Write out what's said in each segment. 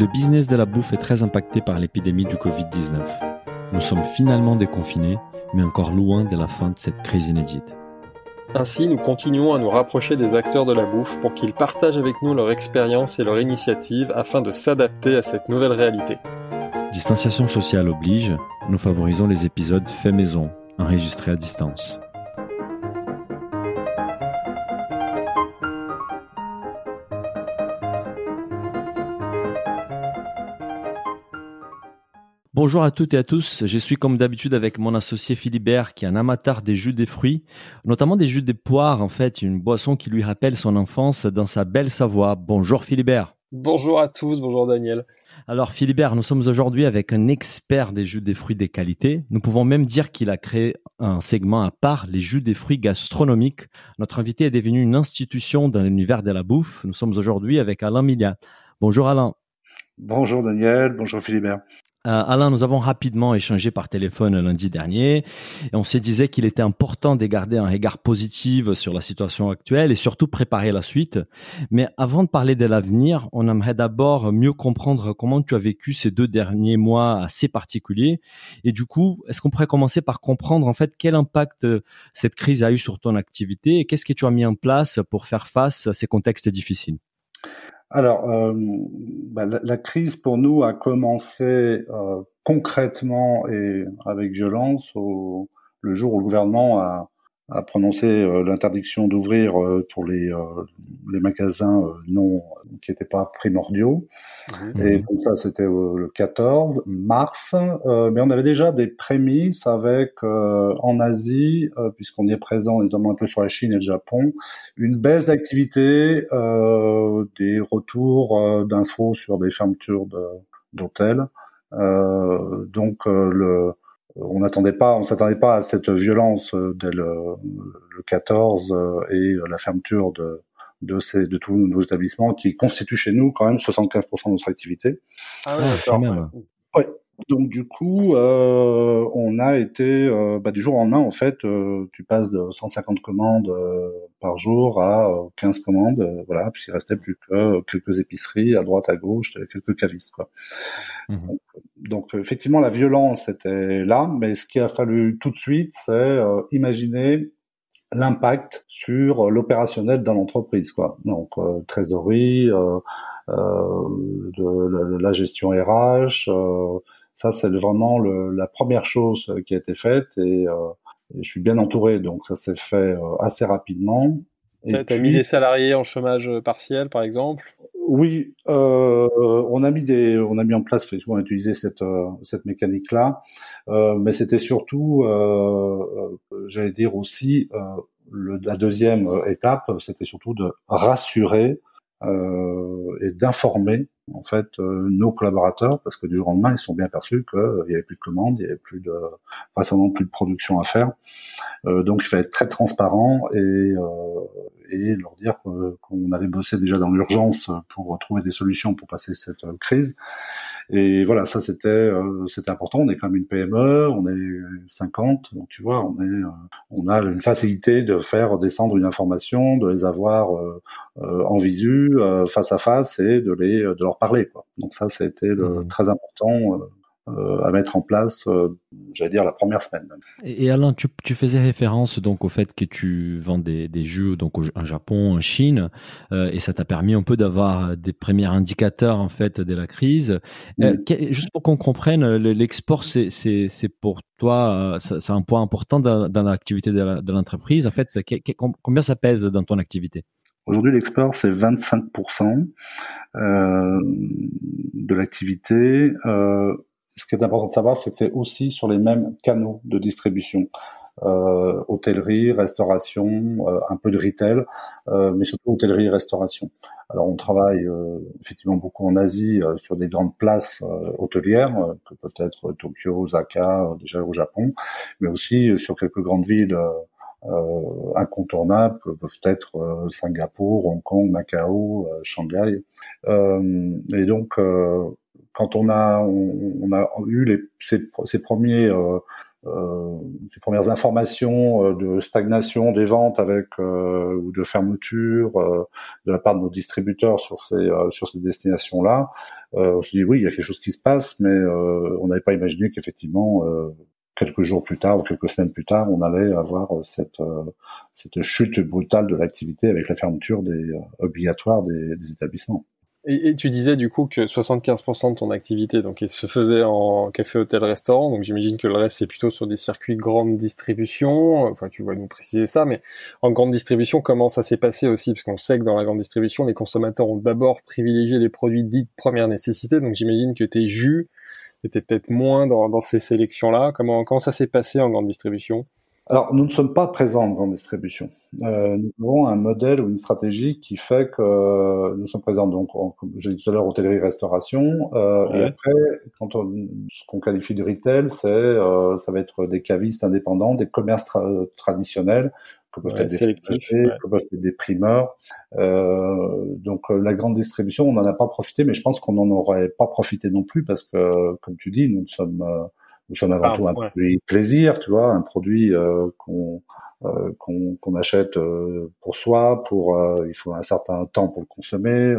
Le business de la bouffe est très impacté par l'épidémie du Covid-19. Nous sommes finalement déconfinés, mais encore loin de la fin de cette crise inédite. Ainsi, nous continuons à nous rapprocher des acteurs de la bouffe pour qu'ils partagent avec nous leur expérience et leur initiative afin de s'adapter à cette nouvelle réalité. Distanciation sociale oblige, nous favorisons les épisodes faits maison, enregistrés à distance. Bonjour à toutes et à tous. Je suis comme d'habitude avec mon associé Philibert qui est un amateur des jus des fruits, notamment des jus des poires en fait, une boisson qui lui rappelle son enfance dans sa belle Savoie. Bonjour Philibert. Bonjour à tous, bonjour Daniel. Alors Philibert, nous sommes aujourd'hui avec un expert des jus des fruits des qualités. Nous pouvons même dire qu'il a créé un segment à part, les jus des fruits gastronomiques. Notre invité est devenu une institution dans l'univers de la bouffe. Nous sommes aujourd'hui avec Alain Milia. Bonjour Alain. Bonjour Daniel, bonjour Philibert. Euh, Alain, nous avons rapidement échangé par téléphone lundi dernier et on se disait qu'il était important de garder un regard positif sur la situation actuelle et surtout préparer la suite. Mais avant de parler de l'avenir, on aimerait d'abord mieux comprendre comment tu as vécu ces deux derniers mois assez particuliers. Et du coup, est-ce qu'on pourrait commencer par comprendre en fait quel impact cette crise a eu sur ton activité et qu'est-ce que tu as mis en place pour faire face à ces contextes difficiles? Alors, euh, bah, la, crise pour nous a commencé euh, concrètement et avec violence au, le jour où le gouvernement a, a prononcé euh, l'interdiction d'ouvrir euh, pour les, euh, les magasins non qui n'étaient pas primordiaux. Mmh. Et donc ça, c'était le 14 mars. mais on avait déjà des prémices avec en Asie, puisqu'on y est présent, notamment un peu sur la Chine et le Japon, une baisse d'activité, des retours d'infos sur des fermetures d'hôtels. donc le on n'attendait pas, on s'attendait pas à cette violence euh, dès le, 14 euh, et la fermeture de de, ces, de tous nos établissements qui constituent chez nous quand même 75% de notre activité. Ah ouais, d'accord. Ouais. Donc du coup, euh, on a été euh, bah, du jour au lendemain en fait, euh, tu passes de 150 commandes euh, par jour à 15 commandes, voilà, puisqu'il restait plus que quelques épiceries à droite à gauche, quelques cavistes quoi. Mmh. Donc, effectivement, la violence était là, mais ce qu'il a fallu tout de suite, c'est imaginer l'impact sur l'opérationnel dans l'entreprise quoi. Donc trésorerie, de, la gestion RH ça, c'est vraiment le, la première chose euh, qui a été faite et, euh, et je suis bien entouré, donc ça s'est fait euh, assez rapidement. Tu as mis des salariés en chômage partiel, par exemple? Oui, euh, on a mis des, on a mis en place, on a utilisé cette cette mécanique-là, euh, mais c'était surtout, euh, j'allais dire aussi, la deuxième étape, c'était surtout de rassurer et d'informer en fait euh, nos collaborateurs parce que du jour au lendemain ils sont bien perçus qu'il euh, n'y avait plus de commandes, il n'y avait plus de facilement plus de production à faire. Euh, donc il fallait être très transparent et, euh, et leur dire qu'on avait bossé déjà dans l'urgence pour trouver des solutions pour passer cette crise. Et voilà, ça c'était c'était important. On est quand même une PME, on est 50, donc tu vois, on est on a une facilité de faire descendre une information, de les avoir en visu, face à face et de les de leur parler. Quoi. Donc ça, ça a été le, mmh. très important euh, euh, à mettre en place, euh, j'allais dire la première semaine. Même. Et, Alain, tu, tu, faisais référence donc au fait que tu vends des, des jeux donc au, en Japon, en Chine, euh, et ça t'a permis un peu d'avoir des premiers indicateurs en fait de la crise. Euh, juste pour qu'on comprenne, l'export c'est c'est pour toi, c'est un point important dans, dans l'activité de l'entreprise. En fait, combien ça pèse dans ton activité? Aujourd'hui, l'export, c'est 25% euh, de l'activité. Euh, ce qui est important de savoir, c'est que c'est aussi sur les mêmes canaux de distribution. Euh, hôtellerie, restauration, euh, un peu de retail, euh, mais surtout hôtellerie et restauration. Alors on travaille euh, effectivement beaucoup en Asie sur des grandes places hôtelières que peuvent être Tokyo, Osaka, déjà au Japon, mais aussi sur quelques grandes villes euh, incontournables que peuvent être euh, Singapour, Hong Kong, Macao, euh, Shanghai. et donc, quand on a on, a eu les, ces, premiers euh, ces premières informations euh, de stagnation des ventes avec euh, ou de fermeture de la part de nos distributeurs sur ces sur ces destinations là, on se dit oui il y a quelque chose qui se passe, mais on n'avait pas imaginé qu'effectivement quelques jours plus tard ou quelques semaines plus tard, on allait avoir cette cette chute brutale de l'activité avec la fermeture des obligatoire des, des établissements. Et, tu disais du coup que 75% de ton activité donc se faisait en café, hôtel, restaurant. Donc j'imagine que le reste c'est plutôt sur des circuits de grande distribution. Enfin, tu vas nous préciser ça, mais en grande distribution, comment ça s'est passé aussi? Parce qu'on sait que dans la grande distribution, les consommateurs ont d'abord privilégié les produits dits de première nécessité. Donc j'imagine que tes jus étaient peut-être moins dans, dans ces sélections-là. Comment comment ça s'est passé en grande distribution? Alors, nous ne sommes pas présents en grande distribution. Euh, nous avons un modèle ou une stratégie qui fait que nous sommes présents, donc, comme j'ai dit tout à l'heure, hôtellerie-restauration. Euh, Et après, quand on, ce qu'on qualifie de retail, c'est euh, ça va être des cavistes indépendants, des commerces traditionnels, que peuvent être des que peuvent être des primeurs. Euh, donc, la grande distribution, on n'en a pas profité, mais je pense qu'on n'en aurait pas profité non plus parce que, comme tu dis, nous sommes euh, nous sommes avant tout un produit plaisir, tu vois, un produit euh, qu'on euh, qu'on achète euh, pour soi, pour il faut un certain temps pour le consommer,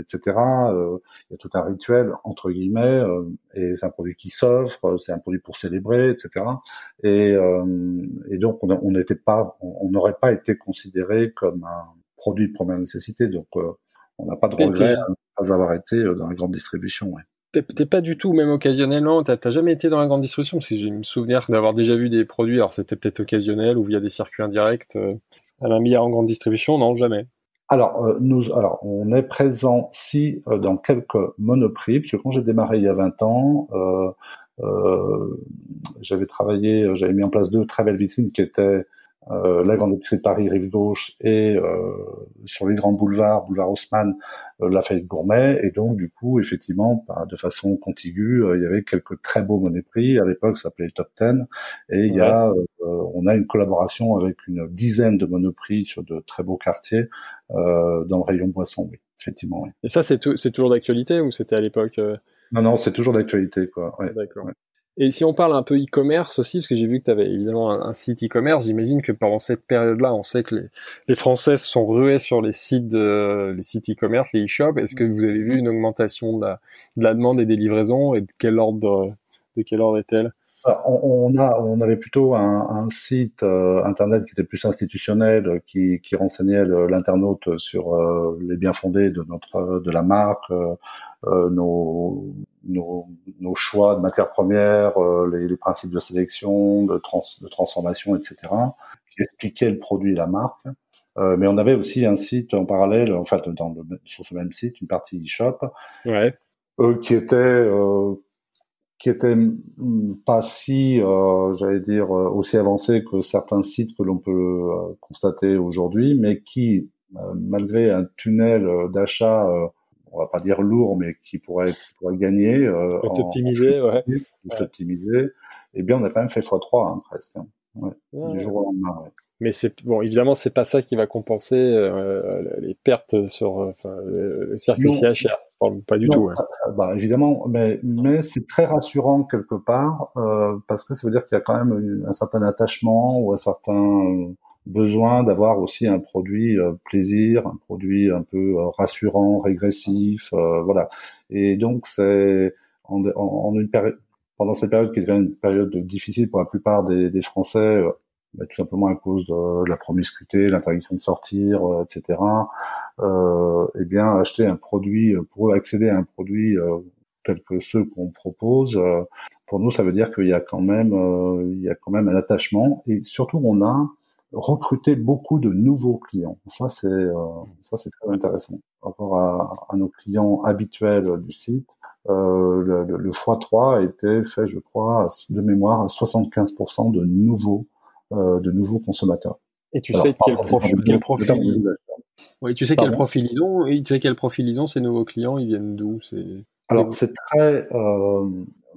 etc. il y a tout un rituel entre guillemets, et c'est un produit qui s'offre, c'est un produit pour célébrer, etc. Et, et donc on n'était pas, on n'aurait pas été considéré comme un produit de première nécessité, donc on n'a pas de regret à ne pas avoir été dans la grande distribution. Ouais. T'es pas du tout, même occasionnellement, t'as jamais été dans la grande distribution, parce que j'ai me souvenir d'avoir déjà vu des produits, alors c'était peut-être occasionnel ou via des circuits indirects, euh, à la milliard en grande distribution, non, jamais. Alors, euh, nous, alors, on est présent si euh, dans quelques monoprix, parce que quand j'ai démarré il y a 20 ans, j'avais travaillé, j'avais mis en place deux très belles vitrines qui étaient euh, la grande épicerie de Paris rive gauche et euh, sur les grands boulevards, boulevard Haussmann, euh, la Fête Gourmet. Et donc du coup effectivement bah, de façon contiguë il y avait quelques très beaux prix. À l'époque ça s'appelait Top Ten. Et il y a on a une collaboration avec une dizaine de monoprix sur de très beaux quartiers dans le rayon boisson oui effectivement oui. et ça c'est c'est toujours d'actualité ou c'était à l'époque non non c'est toujours d'actualité quoi ouais, d'accord et si on parle un peu e-commerce aussi, parce que j'ai vu que tu avais évidemment un, site e-commerce, j'imagine que pendant cette période-là, on sait que les, les Français sont rués sur les sites de, les sites e-commerce, les e-shops. Est-ce que vous avez vu une augmentation de la, de la demande et des livraisons et de quel ordre, de quel ordre est-elle? On, a, on avait plutôt un, un site euh, internet qui était plus institutionnel, qui, qui renseignait l'internaute sur euh, les bien fondés de notre, de la marque, euh, nos, nos, nos, choix de matières premières, les, les, principes de sélection, de, trans, de transformation, etc., qui expliquait le produit et la marque. mais on avait aussi un site en parallèle, en fait, dans le, sur ce même site, une partie e-shop, ouais. qui était qui était pas si, euh, j'allais dire, euh, aussi avancé que certains sites que l'on peut euh, constater aujourd'hui, mais qui, malgré un tunnel d'achat, on va pas dire lourd, mais qui pourrait, qui pourrait gagner, optimiser, ouais. optimiser, eh bien, on a quand même fait x3 hein, presque. Hein. Ouais, du jour au lendemain. Ouais. Mais c'est bon, évidemment, c'est pas ça qui va compenser euh, les pertes sur le circuit CHR. Pas du tout. Ouais. Bah, évidemment, mais mais c'est très rassurant quelque part euh, parce que ça veut dire qu'il y a quand même un certain attachement ou un certain besoin d'avoir aussi un produit euh, plaisir, un produit un peu euh, rassurant, régressif, euh, voilà. Et donc c'est en, en, en, une période pendant cette période qui devient une période difficile pour la plupart des, des Français, euh, bah, tout simplement à cause de, la promiscuité, l'interdiction de sortir, euh, etc. Euh, eh bien, acheter un produit pour accéder à un produit euh, tel que ceux qu'on propose, pour nous, ça veut dire qu'il y a quand même, il y a quand même un attachement et surtout, on a recruté beaucoup de nouveaux clients. Ça, c'est ça, c'est très intéressant par rapport à, à, nos clients habituels du site. Euh, le, le, x3 a été fait, je crois, de mémoire, à 75% de nouveaux, euh, de nouveaux consommateurs. Et tu sais quel, profil, quel profil oui, tu sais quel profil ils ont et tu sais quel profil ils ont ces nouveaux clients, ils viennent d'où C'est alors c'est très euh,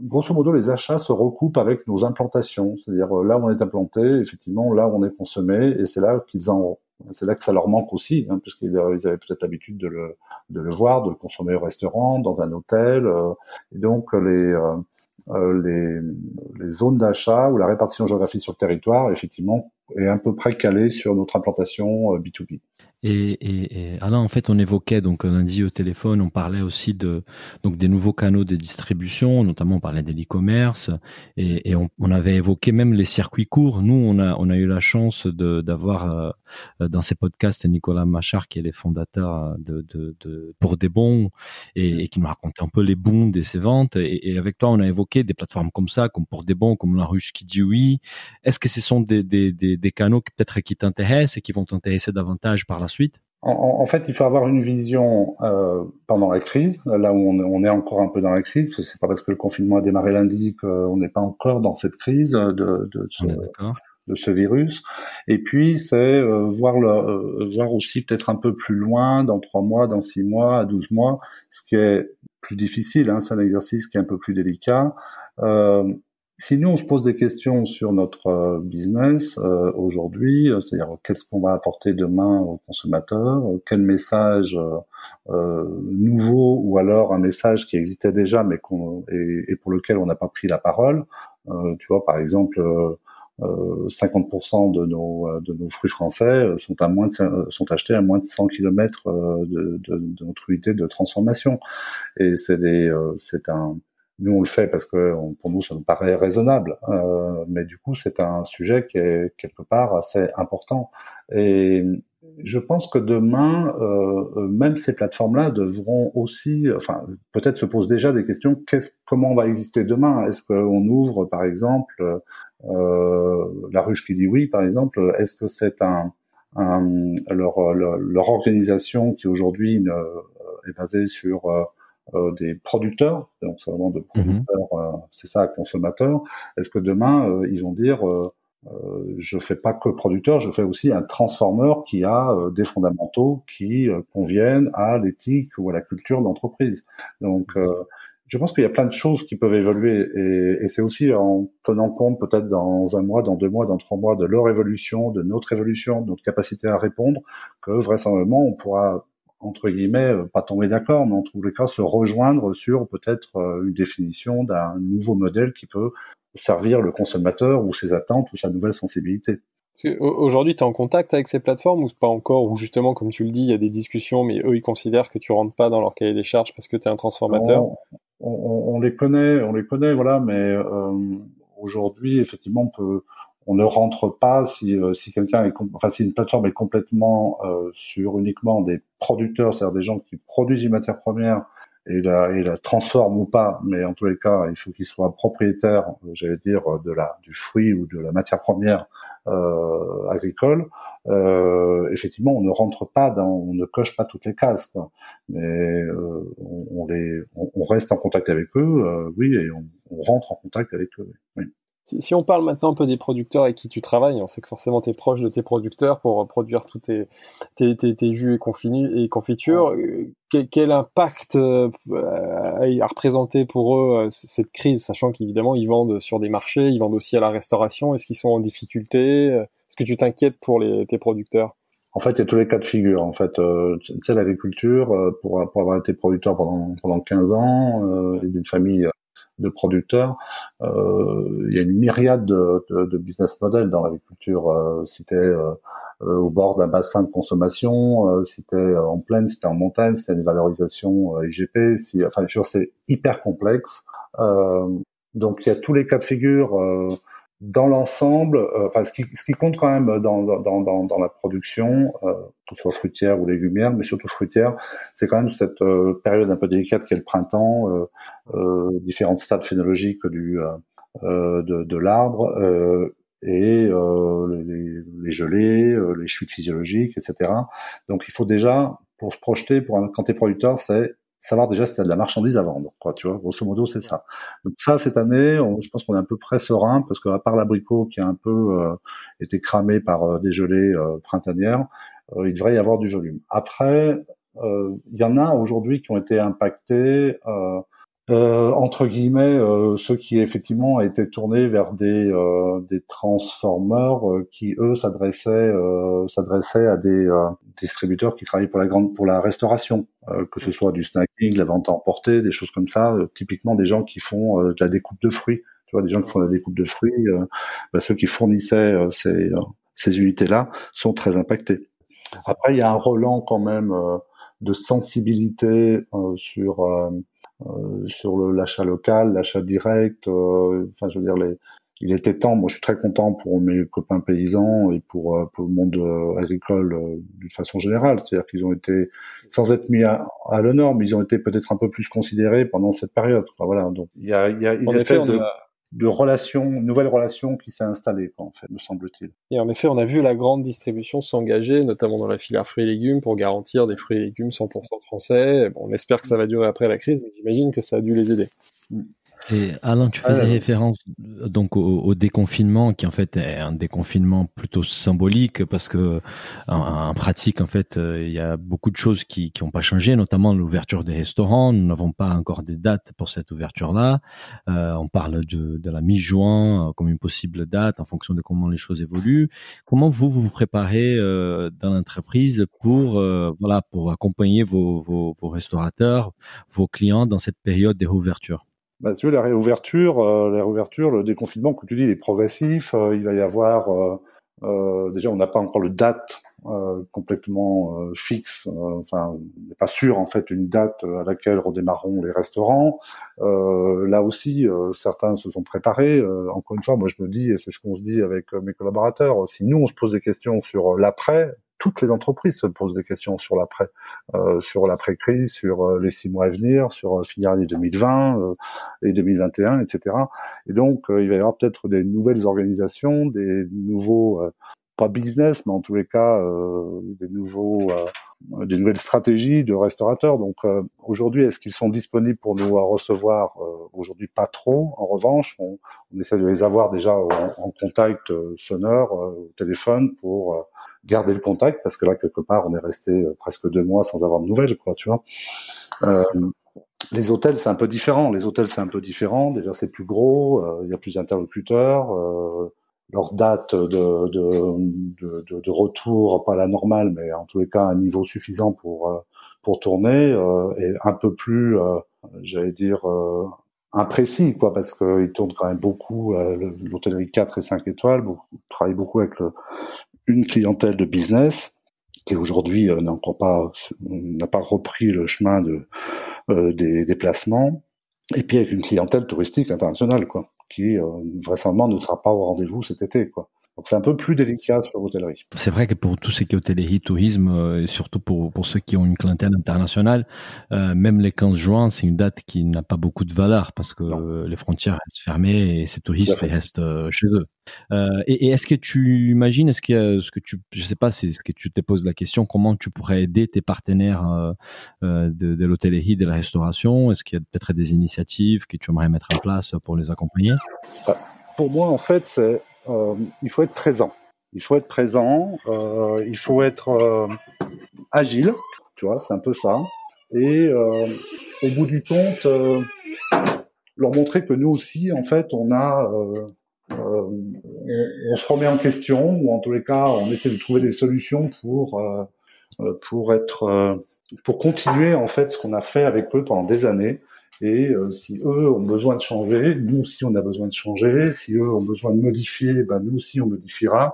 grosso modo les achats se recoupent avec nos implantations, c'est-à-dire euh, là où on est implanté, effectivement là où on est consommé et c'est là qu'ils en c'est là que ça leur manque aussi, hein, puisqu'ils avaient peut-être l'habitude de le, de le voir, de le consommer au restaurant, dans un hôtel. Euh, et donc les, euh, euh, les, les zones d'achat ou la répartition géographique sur le territoire, effectivement, est à peu près calée sur notre implantation B2B. Et, et, et, Alain, en fait, on évoquait donc lundi au téléphone, on parlait aussi de donc des nouveaux canaux de distribution, notamment on parlait de l'e-commerce et, et on, on, avait évoqué même les circuits courts. Nous, on a on a eu la chance de d'avoir euh, dans ces podcasts Nicolas Machard qui est le fondateur de, de, de pour des bons et, et, qui nous racontait un peu les bons de ses ventes. Et, avec toi, on a évoqué des plateformes comme ça, comme pour des bons, comme la ruche qui dit oui. Est-ce que ce sont des des, des, des canaux peut-être qui t'intéressent et qui vont t'intéresser davantage par la suite? En, fait, il faut avoir une vision euh, pendant la crise, là où on, est encore un peu dans la crise. C'est pas parce que le confinement a démarré lundi qu'on n'est pas encore dans cette crise de, de, ce, de ce virus. Et puis, c'est euh, voir, le, euh, voir aussi peut-être un peu plus loin, dans trois mois, dans six mois, à douze mois, ce qui est plus difficile. Hein, c'est un exercice qui est un peu plus délicat. Euh, si nous, on se pose des questions sur notre euh, business euh, aujourd'hui, euh, c'est-à-dire qu'est-ce qu'on va apporter demain aux consommateurs, quel message euh, nouveau ou alors un message qui existait déjà mais qu'on et, pour lequel on n'a pas pris la parole. tu vois, par exemple, 50% de nos de nos fruits français sont à moins de, sont achetés à moins de 100 km de, de, de notre unité de transformation et c'est des c'est un nous, on le fait parce que pour nous, ça nous paraît raisonnable. Euh, mais du coup, c'est un sujet qui est quelque part assez important. Et je pense que demain, euh, même ces plateformes-là devront aussi, enfin, peut-être se posent déjà des questions. Qu'est-ce, comment on va exister demain? Est-ce qu'on ouvre, par exemple, euh, la ruche qui dit oui, par exemple Est-ce que c'est un, un leur, leur, leur, organisation qui aujourd'hui est basée sur euh, des producteurs, donc c'est vraiment de mhm. producteurs, euh, c'est ça, consommateurs. Est-ce que demain euh, ils vont dire euh, je fais pas que producteur, je fais aussi un transformeur qui a des fondamentaux qui conviennent à l'éthique ou à la culture d'entreprise. Donc, je pense qu'il y a plein de choses qui peuvent évoluer et, et c'est aussi en tenant compte peut-être dans un mois, dans deux mois, dans trois mois de leur évolution, de notre évolution, de notre capacité à répondre, que vraisemblablement on pourra entre guillemets, euh, pas tomber d'accord, mais en tous les cas se rejoindre sur peut-être euh, une définition d'un nouveau modèle qui peut servir le consommateur ou ses attentes ou sa nouvelle sensibilité. Aujourd'hui, tu es en contact avec ces plateformes ou pas encore Ou justement, comme tu le dis, il y a des discussions, mais eux, ils considèrent que tu rentres pas dans leur cahier des charges parce que tu es un transformateur? On, les connaît, on les connaît, voilà, mais euh, aujourd'hui, effectivement, on peut, on ne rentre pas si, euh, si quelqu'un est, enfin si une plateforme est complètement euh, sur uniquement des producteurs, c'est-à-dire des gens qui produisent une matière première et la, et la transforment ou pas, mais en tous les cas, il faut qu'ils soient propriétaires, j'allais dire, de la du fruit ou de la matière première euh, agricole. Euh, effectivement, on ne rentre pas dans, on ne coche pas toutes les cases, quoi. Mais euh, on, les, on, reste en contact avec eux, oui, et on, on, rentre en contact avec eux. Oui. Si, on parle maintenant un peu des producteurs avec qui tu travailles, on sait que forcément tu es proche de tes producteurs pour produire tous tes, tes, jus et, et confitures. Euh, quel, impact euh, a représenté pour eux euh, cette crise, sachant qu'évidemment ils vendent sur des marchés, ils vendent aussi à la restauration. Est-ce qu'ils sont en difficulté Est-ce que tu t'inquiètes pour les, tes producteurs? En fait, il y a tous les cas de figure. En fait, tu sais, l'agriculture, pour, pour avoir été producteur pendant, pendant 15 ans, euh, d'une famille de producteurs. Euh, il y a une myriade de, de, de business models dans l'agriculture. Euh, si tu euh, au bord d'un bassin de consommation, euh, si tu en plaine, si tu en montagne, si tu une valorisation IGP, si, enfin, c'est hyper complexe. donc il y a tous les cas de figure dans l'ensemble, euh, enfin, ce qui, ce qui, compte quand même dans, dans, dans, dans la production, euh, que ce soit fruitière ou légumière, mais surtout fruitière, c'est quand même cette euh, période un peu délicate qu'est le printemps, euh, euh différents stades phénologiques du, de, de l'arbre, et les, les, gelées, les chutes physiologiques, etc. Donc il faut déjà, pour se projeter, pour un, quand tu es producteur, c'est savoir déjà si tu as de la marchandise à vendre. Quoi, tu vois, grosso modo, c'est ça. Donc ça, cette année, je pense qu'on est un peu près serein parce qu'à part l'abricot qui a un peu euh, été cramé par euh, des gelées euh, printanières, il devrait y avoir du volume. Après, il y en a aujourd'hui qui ont été impactés euh, entre guillemets, euh, ceux qui effectivement étaient tournés vers des euh, des transformers qui eux s'adressaient s'adressaient à des distributeurs qui travaillent pour la grande pour la restauration, que ce soit du snacking, la vente à emporter, des choses comme ça. typiquement des gens qui font de la découpe de fruits, tu vois, des gens qui font de la découpe de fruits, bah, ceux qui fournissaient ces ces unités-là sont très impactés. Après, il y a un relan quand même de sensibilité sur euh, sur l'achat local, l'achat direct. Euh, enfin, je veux dire, les, il était temps. Moi, je suis très content pour mes copains paysans et pour euh, pour le monde agricole d'une façon générale. C'est-à-dire qu'ils ont été, sans être mis à, l'honneur, mais ils ont été peut-être un peu plus considérés pendant cette période. voilà. Donc, il y a, il y a une espèce de de relation, une nouvelle relation qui s'est installée, en fait, me semble-t-il. Et en effet, on a vu la grande distribution s'engager, notamment dans la filière fruits et légumes, pour garantir des fruits et légumes 100% français. Bon, on espère que ça va durer après la crise, mais j'imagine que ça a dû les aider. Et Alain, tu faisais référence donc au, déconfinement, qui en fait est un déconfinement plutôt symbolique parce que en, pratique, en fait, euh, il y a beaucoup de choses qui n'ont pas changé, notamment l'ouverture des restaurants. Nous n'avons pas encore des dates pour cette ouverture-là. Euh, on parle de, de la mi-juin euh, comme une possible date en fonction de comment les choses évoluent. Comment vous vous, vous préparez euh, dans l'entreprise pour euh, voilà pour accompagner vos, vos, vos restaurateurs, vos clients dans cette période des réouvertures bah, tu veux, la réouverture, euh, la réouverture, le déconfinement, comme tu dis, il est progressif. Euh, il va y avoir, euh, euh déjà, on n'a pas encore le date complètement fixe. enfin, on n'est pas sûr en fait une date à laquelle redémarreront les restaurants. là aussi, certains se sont préparés. encore une fois, moi je me dis, et c'est ce qu'on se dit avec mes collaborateurs, si nous on se pose des questions sur l'après, toutes les entreprises se posent des questions sur l'après, euh, sur l'après-crise, sur euh, les six mois à venir, sur euh, finir l'année 2020 euh, et 2021, etc. Et donc, il va y avoir peut-être des nouvelles organisations, des nouveaux, pas business, mais en tous les cas, des nouveaux, des nouvelles stratégies de restaurateurs. Donc, aujourd'hui, est-ce qu'ils sont disponibles pour nous recevoir Aujourd'hui, pas trop. En revanche, on, on, essaie de les avoir déjà en, en contact sonore, au téléphone, pour garder le contact parce que là quelque part on est resté euh, presque deux mois sans avoir de nouvelles quoi tu vois. Euh, les hôtels c'est un peu différent. Les hôtels c'est un peu différent. Déjà c'est plus gros euh, il y a plus d'interlocuteurs leur date de, de, de, retour pas la normale mais en tous les cas un niveau suffisant pour pour tourner est un peu plus j'allais dire imprécis quoi parce qu'ils tournent quand même beaucoup l'hôtellerie 4 et 5 étoiles. Beaucoup, travaille beaucoup avec le, une clientèle de business qui aujourd'hui euh, n'a encore pas n'a pas repris le chemin de euh, des déplacements et puis avec une clientèle touristique internationale quoi qui euh, vraisemblablement ne sera pas au rendez-vous cet été quoi donc c'est un peu plus délicat sur l'hôtellerie. C'est vrai que pour tout ce qui est hôtellerie, tourisme, euh, et surtout pour, pour ceux qui ont une clientèle internationale, euh, même les 15 juin, c'est une date qui n'a pas beaucoup de valeur parce que les frontières restent fermées et ces touristes restent euh, chez eux. Euh, et, et est-ce que tu imagines, est-ce que ce que tu, je sais pas, c'est ce que tu te poses la question, comment tu pourrais aider tes partenaires euh, de, de l'hôtellerie, de la restauration? Est-ce qu'il y a peut-être des initiatives que tu aimerais mettre en place pour les accompagner? Bah, Pour moi, en fait, c'est il faut être présent. Il faut être présent, euh, il faut être euh, agile, tu vois, c'est un peu ça. Et au bout du compte, leur montrer que nous aussi, en fait, on a, on, se remet en question, ou en tous les cas, on essaie de trouver des solutions pour pour être, pour continuer en fait ce qu'on a fait avec eux pendant des années, et euh, si eux ont besoin de changer, nous aussi on a besoin de changer. Si eux ont besoin de modifier, ben nous aussi on modifiera.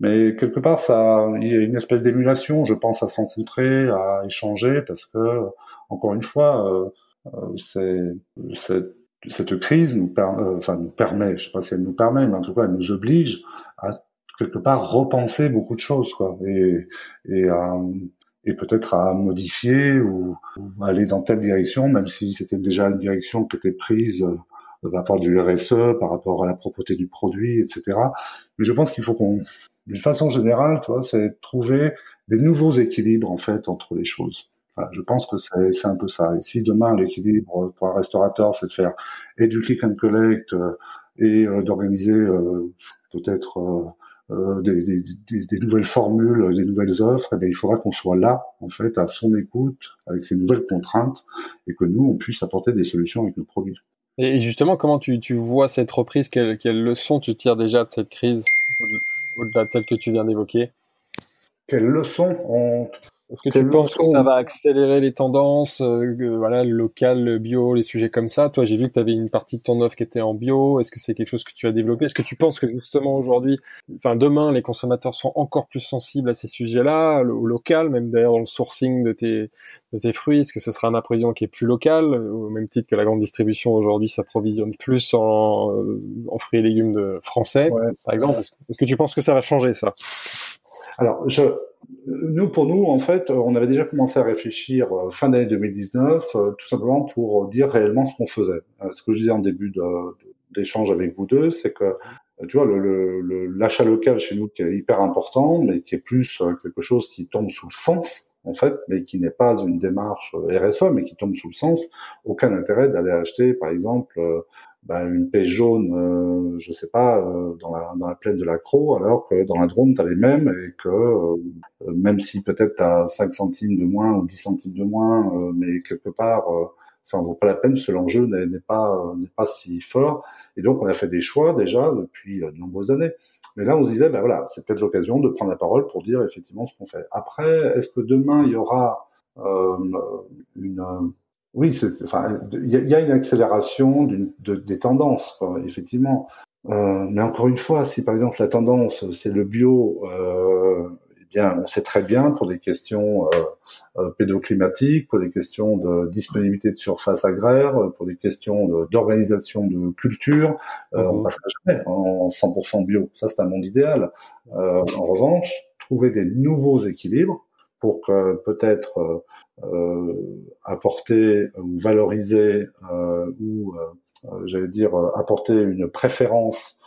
Mais quelque part, ça, il y a une espèce d'émulation, je pense, à se rencontrer, à échanger, parce que encore une fois, euh, euh c'est, cette crise nous, euh, enfin, nous permet, je sais pas si elle nous permet, mais en tout cas, elle nous oblige à quelque part repenser beaucoup de choses, quoi, et, et à, et peut-être à modifier ou, aller dans telle direction, même si c'était déjà une direction qui était prise euh, par rapport du RSE, par rapport à la propreté du produit, etc. Mais je pense qu'il faut qu'on, d'une façon générale, toi, c'est trouver des nouveaux équilibres en fait entre les choses. je pense que c'est un peu ça. Et si demain l'équilibre pour un restaurateur, c'est de faire et du click and collect euh, et euh, d'organiser peut-être des, des, des, nouvelles formules, des nouvelles offres, eh il faudra qu'on soit là, en fait, à son écoute, avec ces nouvelles contraintes, et que nous, on puisse apporter des solutions avec nos produits. Et justement, comment tu, tu vois cette reprise? Quelle, quelle leçon tu tires déjà de cette crise, au-delà de celle que tu viens d'évoquer? Quelle leçon on, est-ce que tu penses que ça va accélérer les tendances, euh, voilà, le local, le bio, les sujets comme ça? Toi, j'ai vu que tu avais une partie de ton offre qui était en bio. Est-ce que c'est quelque chose que tu as développé? Est-ce que tu penses que justement aujourd'hui, enfin demain, les consommateurs sont encore plus sensibles à ces sujets-là, au local, même d'ailleurs dans le sourcing de tes, de tes fruits? Est-ce que ce sera un approvisionnement qui est plus local, au même titre que la grande distribution aujourd'hui s'approvisionne plus en, en, fruits et légumes de français, par exemple? Est-ce que tu penses que ça va changer ça? Alors, je, nous, pour nous, en fait, on avait déjà commencé à réfléchir euh, fin d'année 2019, euh, tout simplement pour dire réellement ce qu'on faisait. Euh, ce que je disais en début d'échange avec vous deux, c'est que tu vois, l'achat local chez nous qui est hyper important, mais qui est plus quelque chose qui tombe sous le sens, en fait, mais qui n'est pas une démarche RSE, mais qui tombe sous le sens. Aucun intérêt d'aller acheter, par exemple, bah, une pêche jaune, euh, je sais pas, euh, dans, la, dans la plaine de la Croix, alors que dans la Drôme, tu as les mêmes, et que euh, même si peut-être tu as 5 centimes de moins ou 10 centimes de moins, euh, mais quelque part, ça en vaut pas la peine, parce que l'enjeu n'est pas, n'est pas si fort. Et donc, on a fait des choix déjà depuis de nombreuses années. Mais là, on se disait, ben voilà, c'est peut-être l'occasion de prendre la parole pour dire effectivement ce qu'on fait. Après, est-ce que demain, il y aura une oui, enfin, il y, a une accélération de, des tendances, quoi, effectivement. Euh, mais encore une fois, si par exemple la tendance c'est le bio, euh, eh bien, on sait très bien pour des questions euh, euh pédoclimatiques, pour des questions de disponibilité de surface agraire, pour des questions d'organisation de, culture, euh, on passera jamais en 100% bio. Ça, c'est un monde idéal. Euh, en revanche, trouver des nouveaux équilibres pour que peut-être euh, apporter ou valoriser euh, ou euh, j'allais dire apporter une préférence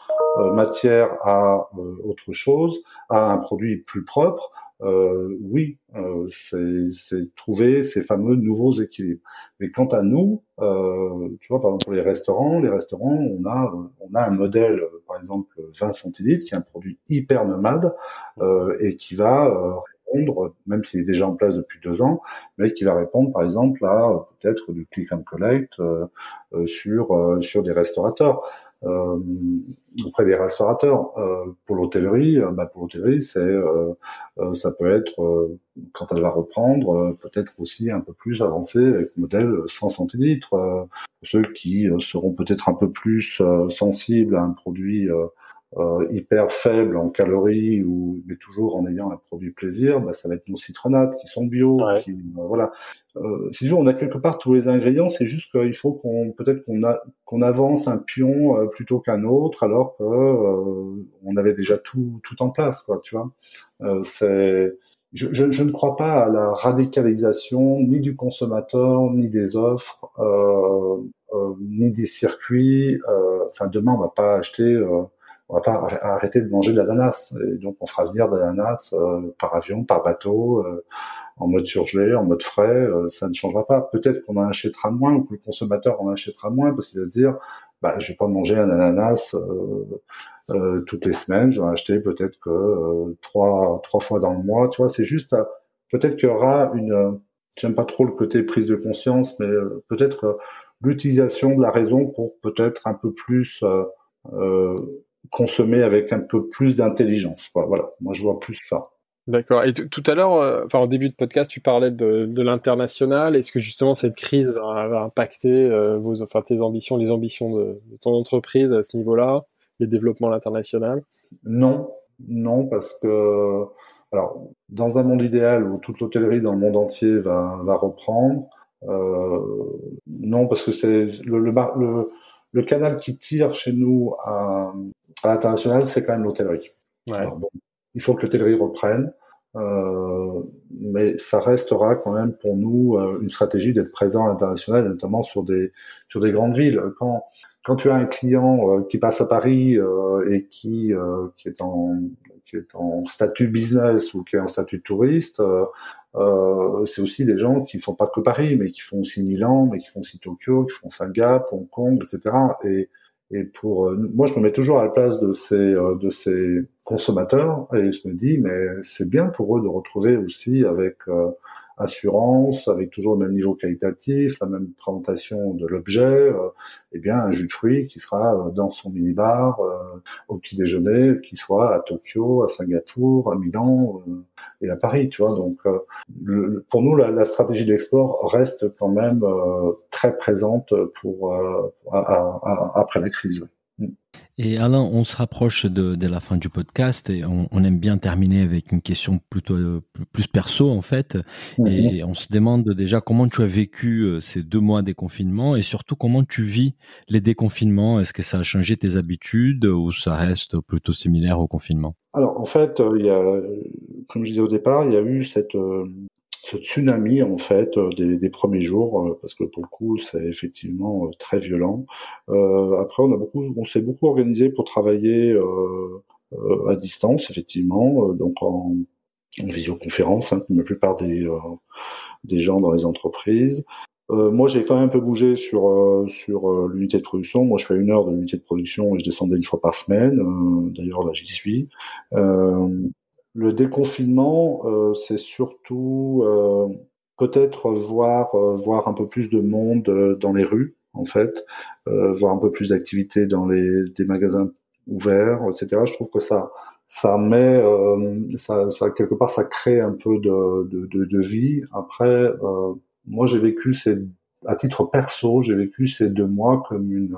matière à autre chose, à un produit plus propre, euh, oui, euh, c'est trouver ces fameux nouveaux équilibres. Mais quant à nous, euh, tu vois, par exemple pour les restaurants, les restaurants, on a on a un modèle, par exemple 20 centilitres, qui est un produit hyper nomade et qui va même s'il est déjà en place depuis deux ans, mais qui va répondre par exemple à peut-être du click and collect euh, euh, sur euh, sur des restaurateurs. Euh, auprès des restaurateurs. pour l'hôtellerie, bah pour l'hôtellerie, c'est ça peut être quand elle va reprendre, peut-être aussi un peu plus avancé avec le modèle 100 centilitres. pour ceux qui seront peut-être un peu plus sensibles à un produit euh, hyper faible en calories ou mais toujours en ayant un produit plaisir, bah, ça va être nos citronates qui sont bio. Qui, euh, voilà. Euh, si on a quelque part tous les ingrédients, c'est juste qu'il faut qu'on peut-être qu'on a qu'on avance un pion euh, plutôt qu'un autre, alors que on avait déjà tout tout en place, quoi. Tu vois. c'est je, je, je, ne crois pas à la radicalisation ni du consommateur, ni des offres, euh, euh, ni des circuits. Enfin, demain, on va pas acheter on va pas arrêter de manger de l'ananas. Et donc, on fera venir de l'ananas euh, par avion, par bateau, euh, en mode surgelé, en mode frais. Euh, ça ne changera pas. Peut-être qu'on en achètera moins ou que le consommateur en achètera moins parce qu'il va se dire, bah, je vais pas manger un ananas toutes les semaines. Je vais en acheter peut-être que trois trois fois dans le mois. Tu vois, c'est juste peut-être qu'il y aura une. J'aime pas trop le côté prise de conscience, mais peut-être l'utilisation de la raison pour peut-être un peu plus euh, consommer avec un peu plus d'intelligence. Voilà, moi je vois plus ça. D'accord. Et tout à l'heure, euh, enfin au début de podcast, tu parlais de, de l'international. Est-ce que justement cette crise va, impacter euh, vos, enfin tes ambitions, les ambitions de, ton entreprise à ce niveau-là, les développements à l'international? Non, non, parce que alors dans un monde idéal où toute l'hôtellerie dans le monde entier va, va reprendre, euh, non, parce que c'est le, le, le, le canal qui tire chez nous à, à l'international, c'est quand même l'hôtellerie. il faut que l'hôtellerie reprenne, euh, mais ça restera quand même pour nous euh, une stratégie d'être présent à l'international, notamment sur des sur des grandes villes. Quand quand tu as un client euh, qui passe à Paris euh, et qui qui est en qui est en statut business ou qui est en statut touriste, c'est aussi des gens qui font pas que Paris, mais qui font aussi Milan, mais qui font aussi Tokyo, qui font Singapour, Hong Kong, etc. Et Et pour moi, je me mets toujours à la place de ces de ces consommateurs et je me dis mais c'est bien pour eux de retrouver aussi avec assurance, avec toujours le même niveau qualitatif, la même présentation de l'objet, euh, eh bien un jus de fruits qui sera euh, dans son minibar euh, au petit déjeuner, qui soit à Tokyo, à Singapour, à Milan et à Paris, tu vois. Donc pour nous, la, la stratégie d'export reste quand même très présente pour après la crise. Et Alain, on se rapproche de, de, la fin du podcast et on, on, aime bien terminer avec une question plutôt plus perso en fait. Mhm. Et on se demande déjà comment tu as vécu euh, ces deux mois des confinements et surtout comment tu vis les déconfinements. Est-ce que ça a changé tes habitudes ou ça reste plutôt similaire au confinement? Alors en fait, euh, il y a, comme je disais au départ, il y a eu cette euh, ce tsunami en fait euh, des, des premiers jours euh, parce que pour le coup c'est effectivement euh, très violent. Euh, après on a beaucoup, on s'est beaucoup organisé pour travailler euh, à distance effectivement, donc en, en visioconférence, hein, comme la plupart des des gens dans les entreprises. Euh, moi, j'ai quand même un peu bougé sur sur l'unité de production. Moi, je fais une heure de l'unité de production et je descendais une fois par semaine. D'ailleurs, là, j'y suis. Le déconfinement, euh, c'est surtout euh, peut-être voir euh, voir un peu plus de monde dans les rues, en fait, voir un peu plus d'activité dans les des magasins ouverts, etc. Je trouve que ça ça met ça, ça, quelque part ça crée un peu de de, de, de vie. Après, moi j'ai vécu ces à titre perso, j'ai vécu ces deux mois comme une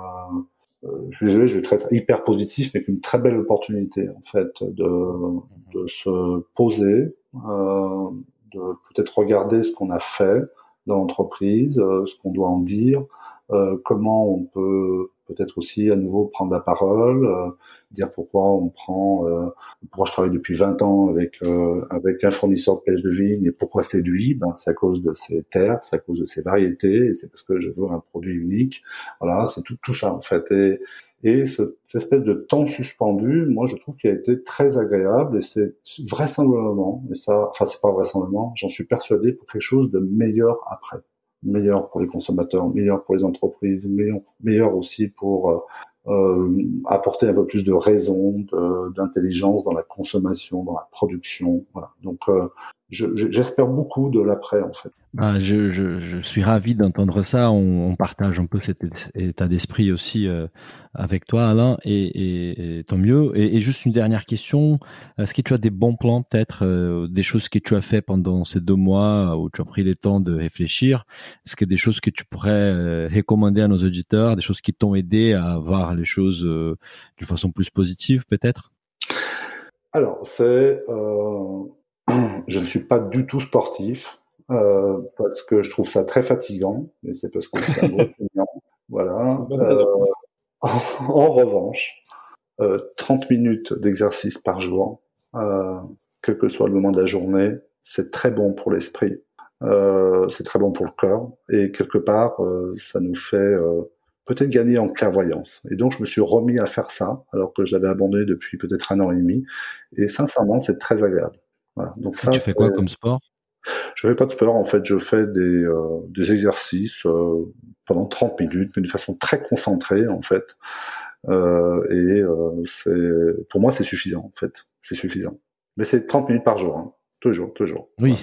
euh, je vais, je vais être hyper positif, mais qu'une très belle opportunité en fait de, de se poser, euh, de peut-être regarder ce qu'on a fait dans l'entreprise, euh, ce qu'on doit en dire, euh, comment on peut peut-être aussi à nouveau prendre la parole, euh, dire pourquoi on prend, euh, pourquoi je travaille depuis 20 ans avec euh, avec un fournisseur de pêche de vigne et pourquoi c'est lui, ben c'est à cause de ses terres, c'est à cause de ses variétés, c'est parce que je veux un produit unique. Voilà, c'est tout tout ça en fait. Et et ce, cette espèce de temps suspendu, moi je trouve qu'il a été très agréable et c'est vraisemblablement, et ça, enfin c'est pas vraisemblablement, j'en suis persuadé pour quelque chose de meilleur après meilleur pour les consommateurs, meilleur pour les entreprises, meilleur, aussi pour euh, euh apporter un peu plus de raison, d'intelligence dans la consommation, dans la production. Voilà. Donc euh, j'espère beaucoup de l'après en fait. Bah, je, je, je, suis ravi d'entendre ça. On, on, partage un peu cet état d'esprit aussi euh, avec toi, Alain, et, et, et tant mieux. Et, et, juste une dernière question est-ce que tu as des bons plans, peut-être euh, des choses que tu as fait pendant ces deux mois où tu as pris le temps de réfléchir? Est-ce que des choses que tu pourrais euh, recommander à nos auditeurs, des choses qui t'ont aidé à voir les choses d'une façon plus positive, peut-être? Alors, c'est je ne suis pas du tout sportif euh, parce que je trouve ça très fatigant, mais c'est parce que c'est un gros. Voilà. Euh, en, revanche, euh, 30 minutes d'exercice par jour, euh, quel que soit le moment de la journée, c'est très bon pour l'esprit, euh, c'est très bon pour le corps, et quelque part, euh, ça nous fait peut-être gagner en clairvoyance. Et donc, je me suis remis à faire ça, alors que je l'avais abandonné depuis peut-être un an et demi. Et sincèrement, c'est très agréable. Donc ça, tu fais quoi comme sport? Je fais pas de sport. En fait, je fais des, euh, des exercices euh, pendant 30 minutes, mais de façon très concentrée, en fait. Euh, et euh, c'est, pour moi, c'est suffisant, en fait. C'est suffisant. Mais c'est 30 minutes par jour. Hein. Toujours, toujours. Oui.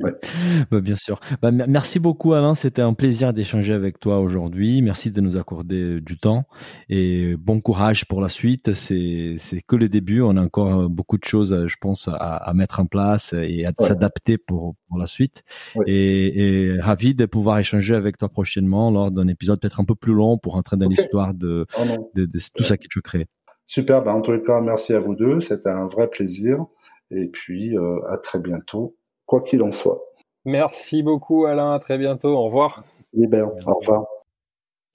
Ouais. bah, bien sûr. Bah, merci beaucoup, Alain. C'était un plaisir d'échanger avec toi aujourd'hui. Merci de nous accorder du temps et bon courage pour la suite. C'est, c'est que le début. On a encore beaucoup de choses, je pense, à, à mettre en place et à ouais. s'adapter pour, pour la suite. Ouais. Et, et, ravi de pouvoir échanger avec toi prochainement lors d'un épisode peut-être un peu plus long pour entrer dans okay. l'histoire de, oh de, de, tout ça que tu crées. Super. Bah, en tous les cas, merci à vous deux. C'était un vrai plaisir. Et puis, euh, à très bientôt, quoi qu'il en soit. Merci beaucoup, Alain. À très bientôt. Au revoir. Libère. Au revoir.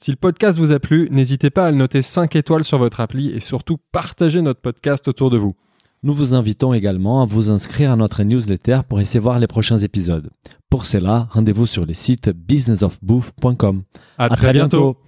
Si le podcast vous a plu, n'hésitez pas à le noter 5 étoiles sur votre appli et surtout partagez notre podcast autour de vous. Nous vous invitons également à vous inscrire à notre newsletter pour essayer voir les prochains épisodes. Pour cela, rendez-vous sur le site businessofbooth.com. À, à, très, très bientôt. bientôt.